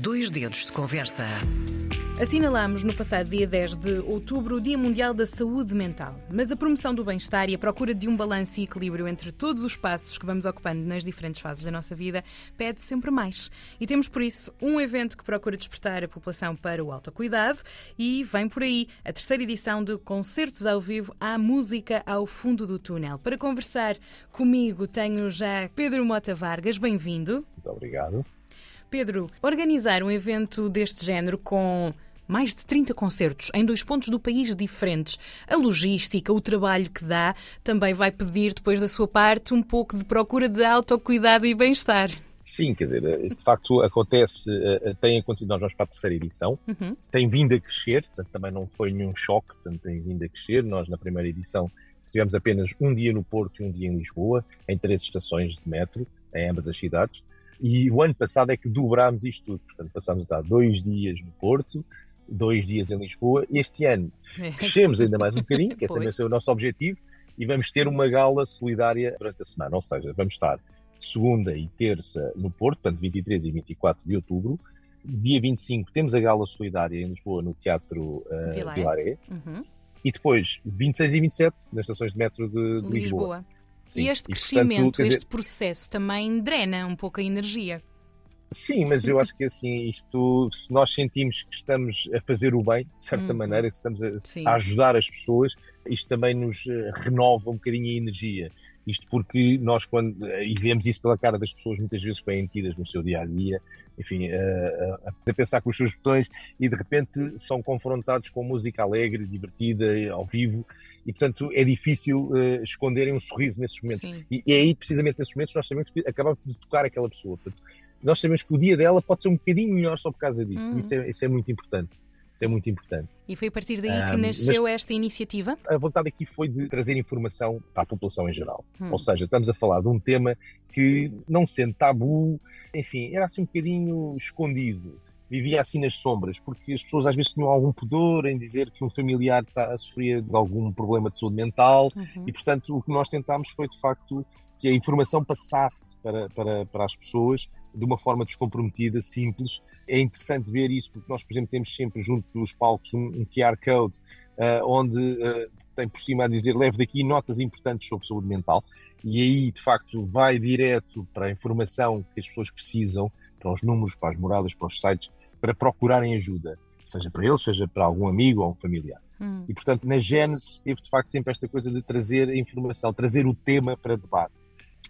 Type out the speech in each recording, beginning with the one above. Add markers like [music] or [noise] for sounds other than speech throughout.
Dois dedos de conversa. Assinalamos no passado dia 10 de outubro o Dia Mundial da Saúde Mental, mas a promoção do bem-estar e a procura de um balanço e equilíbrio entre todos os passos que vamos ocupando nas diferentes fases da nossa vida pede sempre mais. E temos por isso um evento que procura despertar a população para o autocuidado e vem por aí a terceira edição de Concertos ao Vivo à Música ao Fundo do Túnel. Para conversar comigo tenho já Pedro Mota Vargas, bem-vindo. Muito obrigado. Pedro, organizar um evento deste género com mais de 30 concertos em dois pontos do país diferentes. A logística, o trabalho que dá, também vai pedir, depois da sua parte, um pouco de procura de autocuidado e bem-estar. Sim, quer dizer, eh, de facto acontece, eh, tem acontecido, nós vamos para a terceira edição, uhum. tem vindo a crescer, portanto também não foi nenhum choque, portanto tem vindo a crescer. Nós na primeira edição tivemos apenas um dia no Porto e um dia em Lisboa, em três estações de metro, em ambas as cidades. E o ano passado é que dobrámos isto tudo, portanto passámos a dar dois dias no Porto, dois dias em Lisboa. Este ano é. crescemos ainda mais um bocadinho, que é também o nosso objetivo, e vamos ter uma gala solidária durante a semana. Ou seja, vamos estar segunda e terça no Porto, portanto 23 e 24 de outubro. Dia 25 temos a gala solidária em Lisboa no Teatro uh, Vilaré. Uhum. E depois 26 e 27 nas estações de metro de, de Lisboa. Lisboa. Sim. E este e, crescimento, portanto, este dizer... processo também drena um pouco a energia. Sim, mas eu acho que assim, isto, se nós sentimos que estamos a fazer o bem, de certa uhum. maneira, se estamos a, a, ajudar as pessoas, isto também nos eh, renova um bocadinho a energia. Isto porque nós, quando, eh, e vemos isso pela cara das pessoas, muitas vezes bem tidas no seu dia a dia, enfim, a, a, pensar com os seus botões e de repente são confrontados com música alegre, divertida, ao vivo, e portanto é difícil uh, esconderem um sorriso nesses momentos. E, e, é aí, precisamente nesses momentos, nós sabemos que acabamos de tocar aquela pessoa. Portanto, nós sabemos que o dia dela pode ser um bocadinho melhor só por causa disso. Uhum. Isso, é, isso é muito importante. Isso é muito importante. E foi a partir daí que nasceu esta iniciativa? A vontade aqui foi de trazer informação para a população em geral. Hum. Ou seja, estamos a falar de um tema que, não sendo tabu, enfim, era assim um bocadinho escondido. Vivia assim nas sombras, porque as pessoas às vezes tinham algum pudor em dizer que um familiar está a sofrer de algum problema de saúde mental uhum. e, portanto, o que nós tentámos foi, de facto, que a informação passasse para, para, para as pessoas de uma forma descomprometida, simples. É interessante ver isso, porque nós, por exemplo, temos sempre junto dos palcos um, um QR Code uh, onde uh, tem por cima a dizer leve daqui notas importantes sobre saúde mental e aí, de facto, vai direto para a informação que as pessoas precisam, para os números, para as moradas, para os sites, para procurarem ajuda, seja para eles, seja para algum amigo ou um familiar. Hum. E, portanto, na Gênesis teve, de facto, sempre esta coisa de trazer a informação, trazer o tema para debate.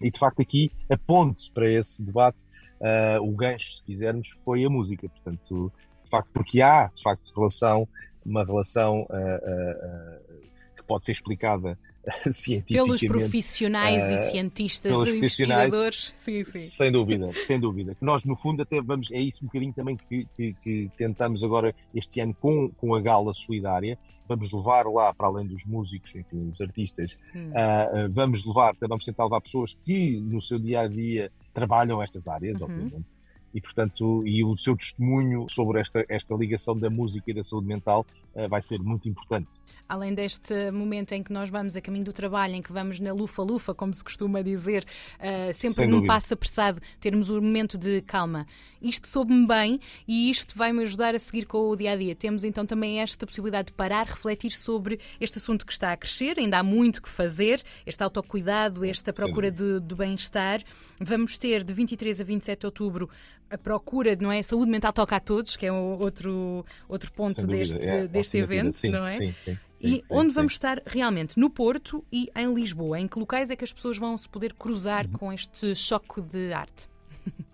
E de facto aqui a ponte para esse debate, uh, o gancho, se quisermos, foi a música. Portanto, de facto, porque há de facto relação, uma relação uh, uh, que pode ser explicada [laughs] Pelos profissionais uh, e cientistas e investigadores. Sim, sim. Sem dúvida, sem dúvida. Nós, no fundo, até vamos, é isso um bocadinho também que, que, que tentamos agora este ano com, com a gala solidária. Vamos levar lá, para além dos músicos, enfim, dos artistas, hum. uh, vamos levar, vamos tentar levar pessoas que no seu dia a dia trabalham estas áreas, uhum. obviamente e portanto e o seu testemunho sobre esta esta ligação da música e da saúde mental uh, vai ser muito importante além deste momento em que nós vamos a caminho do trabalho, em que vamos na lufa-lufa, como se costuma dizer, uh, sempre Sem num passo apressado, termos um momento de calma. Isto soube-me bem e isto vai-me ajudar a seguir com o dia a dia. Temos então também esta possibilidade de parar, refletir sobre este assunto que está a crescer, ainda há muito que fazer, este autocuidado, esta procura de, de bem-estar. Vamos ter de 23 a 27 de outubro a procura, não é? Saúde mental toca a todos, que é outro, outro ponto deste, é, deste evento, sim, não é? Sim, sim. Sim, e onde vamos estar realmente? No Porto e em Lisboa. Em que locais é que as pessoas vão se poder cruzar uhum. com este choque de arte?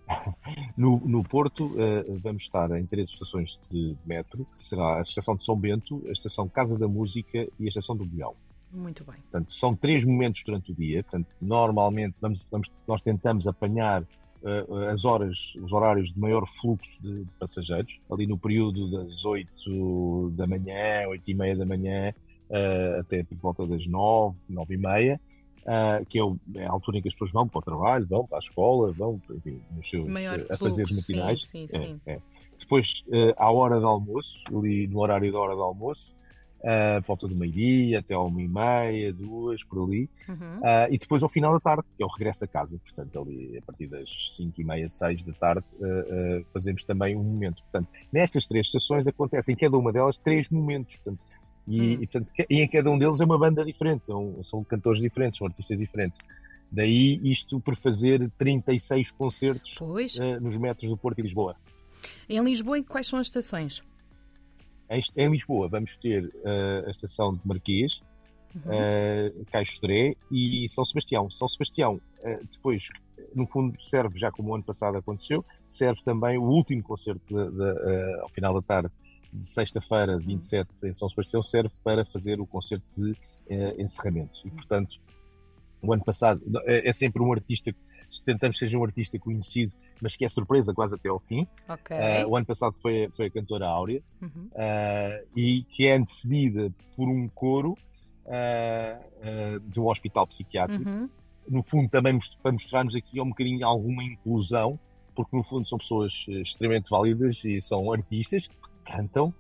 [laughs] No, no Porto uh, vamos estar em três estações de metro, será a estação de São Bento, a estação Casa da Música e a estação do Bial. Muito bem. Portanto, são três momentos durante o dia. Portanto, normalmente vamos, vamos, nós tentamos apanhar as horas, os horários de maior fluxo de, de, passageiros, ali no período das 8 da manhã, 8 e meia da manhã, uh, até por volta das 9, 9 e meia. Uh, que é, é, a altura em que as pessoas vão para o trabalho, vão para a escola, vão enfim, seus, a fazer os matinais. Sim, sim, é, é. Depois, uh, à hora do almoço, ali no horário da hora do almoço, uh, volta do meio-dia até ao meia-meia, duas, por ali. Uhum. Uh, e depois ao final da tarde, que é o regresso a casa. Portanto, ali a partir das cinco e meia, seis da tarde, uh, fazemos também um momento. Portanto, nestas três estações acontecem em cada uma delas três momentos. Portanto, e, hum. e, portanto, e em cada um deles é uma banda diferente, são, são cantores diferentes, são artistas diferentes. Daí isto por fazer 36 concertos uh, nos metros do Porto e Lisboa. Em Lisboa, quais são as estações? Em, Lisboa vamos ter uh, a estação de Marquês, uhum. uh, Caixo e São Sebastião. São Sebastião, uh, depois, no fundo, serve, já como o ano passado aconteceu, serve também o último concerto de, de, ao final da tarde de sexta-feira, 27, uhum. em São Sebastião, serve para fazer o concerto de encerramento. E, portanto, o ano passado é, é sempre um artista, tentamos que seja um artista conhecido mas que é surpresa quase até ao fim. Okay. Uh, o ano passado foi, foi a cantora Áurea uhum. uh, e que é antecedida por um coro uh, de um hospital psiquiátrico. Uhum. No fundo, também para mostrarmos aqui um bocadinho alguma inclusão, porque no fundo são pessoas extremamente válidas e são artistas que cantam.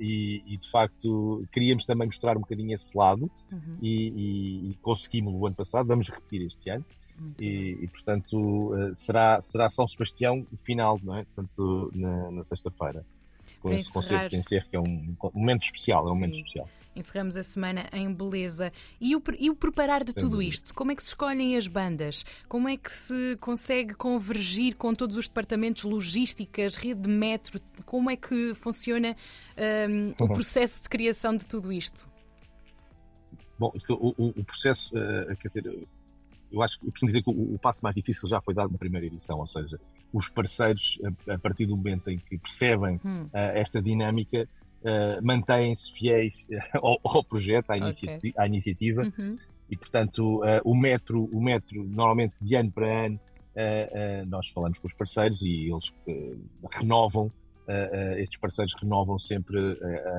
E, e, de facto queríamos também mostrar um bocadinho esse lado uhum. e, e, e conseguimos no ano passado, vamos repetir este ano. E, e, portanto eh, será, será São Sebastião final, não é? Portanto, na, na sexta-feira. Com esse concerto de encerro, que é um, um momento especial, é um momento especial. Encerramos a semana em beleza. E o, e o preparar de Sem tudo dúvida. isto? Como é que se escolhem as bandas? Como é que se consegue convergir com todos os departamentos, logísticas, rede de metro? Como é que funciona um, o uhum. [laughs] processo de criação de tudo isto? Bom, isto, o, o, processo, uh, quer dizer, eu acho que eu costumo dizer que o, o, passo mais difícil já foi dado na primeira edição, ou seja, os parceiros, a, a partir do momento em que percebem hum. uh, esta dinâmica, uh, mantêm-se fiéis [laughs] ao, ao, projeto, à, okay. à iniciativa, uhum. e portanto uh, o metro, o metro normalmente de ano para ano nós falamos com os parceiros e eles renovam estes parceiros renovam sempre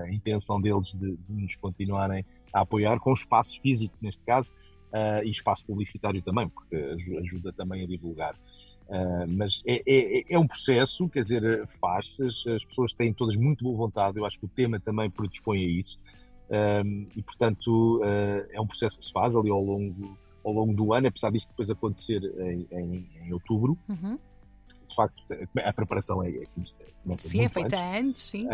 a intenção deles de, de nos continuarem a apoiar com espaços físicos neste caso uh, e espaço publicitário também, porque ajuda também a divulgar. Uh, mas é, é, é, um processo, quer dizer, faz-se, as pessoas têm todas muito boa vontade, eu acho que o tema também predispõe a isso, uh, e portanto é um processo que se faz ali ao longo, ao longo do ano, apesar disto depois acontecer em, em, em outubro. Uhum. De facto, a preparação é, é começa Sim, é feita antes, sim.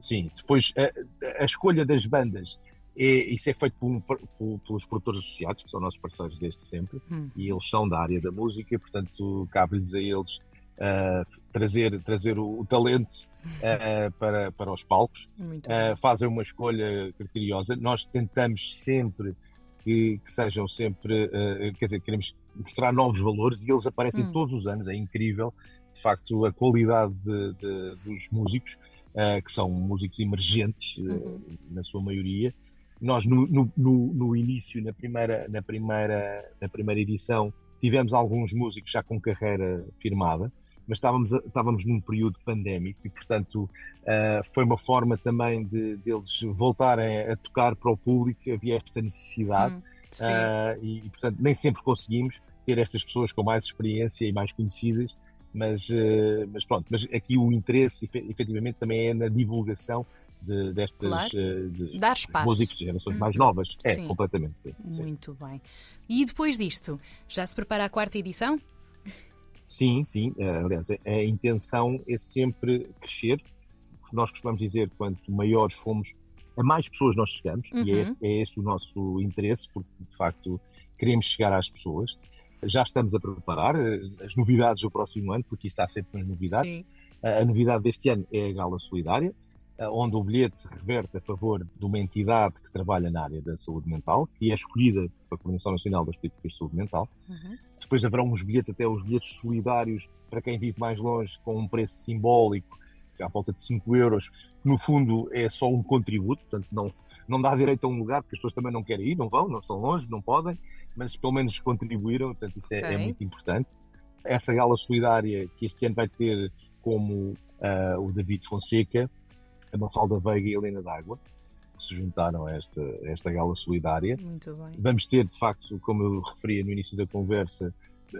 sim, depois a, a escolha das bandas e isso é feito por, por, pelos produtores associados, que são nossos parceiros desde sempre, hum. e eles são da área da música, e, portanto, cabe-lhes a eles uh, trazer, trazer o, o talento uh, [laughs] para, para os palcos, uh, fazem uma escolha criteriosa. Nós tentamos sempre que, que sejam sempre, quer dizer, queremos mostrar novos valores e eles aparecem hum. todos os anos, é incrível, de facto, a qualidade de, de, dos músicos. que são músicos emergentes, uhum. na sua maioria, nós, no, no, no, início, na primeira, na, primeira, na primeira edição, tivemos alguns músicos já com carreira firmada, mas estávamos, estávamos num período pandémico e, portanto, uh, foi uma forma também de, de, eles voltarem a tocar para o público. Havia esta necessidade hum, uh, e, portanto, nem sempre conseguimos ter estas pessoas com mais experiência e mais conhecidas. Mas, uh, mas pronto, mas aqui o interesse efetivamente também é na divulgação de, destas claro. Eh, de, Dar espaço. músicos de gerações mais novas. É, sim. completamente, sim. Muito sim. bem. E depois disto, já se prepara a quarta edição? Sim, sim. Uh, aliás, a intenção é sempre crescer. Nós costumamos dizer quanto maiores fomos, a mais pessoas nós chegamos, uhum. e é, uhum. é esse o nosso interesse, porque de facto queremos chegar às pessoas. Já estamos a preparar eh, as novidades do próximo ano, porque está sempre nas novidades. Sim. A novidade deste ano é a Gala Solidária, eh, onde o bilhete reverte a favor de uma entidade que trabalha na área da saúde mental, que é escolhida pela Coordenação Nacional das Políticas de Saúde Mental. Uhum. Depois haverá uns bilhetes, até os bilhetes solidários para quem vive mais longe, com um preço simbólico, à volta de 5 euros, que no fundo é só um contributo, portanto não, não dá direito a um lugar, porque as pessoas também não querem ir, não vão, não estão longe, não podem, mas pelo menos contribuíram, portanto isso é, é okay. é muito importante. Essa gala solidária que este ano vai ter como uh, o David Fonseca, a Mafalda Veiga e a Helena D'Água, que se juntaram a esta, a esta gala solidária. Muito bem. Vamos ter, de facto, como eu referia no início da conversa,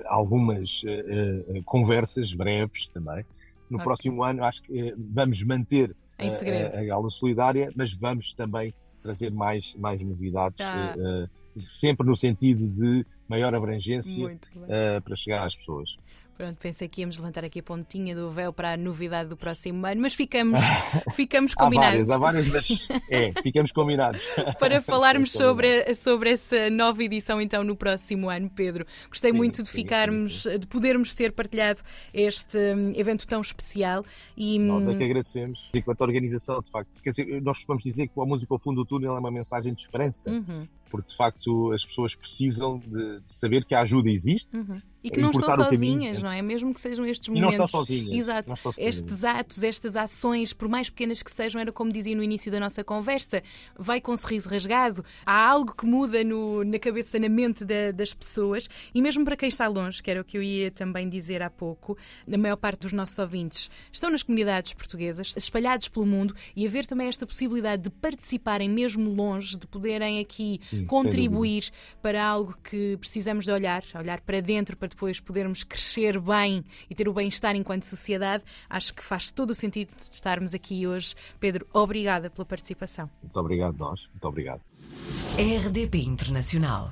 algumas uh, uh, conversas breves também. no okay. próximo ano acho que vamos manter a, a, Gala Solidária, mas vamos também trazer mais, mais novidades, tá. uh, sempre no sentido de maior abrangência uh, para chegar às pessoas. Pronto, pensei que íamos levantar aqui a pontinha do véu para a novidade do próximo ano, mas ficamos, [laughs] ficamos combinados. há várias, há várias, mas é, ficamos combinados. [laughs] para falarmos sobre, sobre essa nova edição então no próximo ano, Pedro. Gostei sim, muito de sim, ficarmos, sim, de podermos ter partilhado este hum, evento tão especial. E... Nós é que hum, agradecemos. Enquanto organização, de facto, quer dizer, nós vamos dizer que a música ao fundo do túnel é uma mensagem de esperança. Uhum porque de facto as pessoas precisam de saber que a ajuda existe. Uhum. E que não estão sozinhas, não é? Mesmo que sejam estes momentos. E não estão sozinhas. Exato. Estão sozinhas. Estes atos, estas ações, por mais pequenas que sejam, era como dizia no início da nossa conversa, vai com um sorriso rasgado, há algo que muda no, na cabeça, na mente da, das pessoas, e mesmo para quem está longe, que era o que eu ia também dizer há pouco, a maior parte dos nossos ouvintes estão nas comunidades portuguesas, espalhados pelo mundo, e haver também esta possibilidade de participarem mesmo longe, de poderem aqui Sim, contribuir para algo que precisamos de olhar, olhar para dentro para depois podermos crescer bem e ter o bem-estar enquanto sociedade, acho que faz todo o sentido de estarmos aqui hoje. Pedro, obrigada pela participação. Muito obrigado, nós. Muito obrigado. RDP Internacional.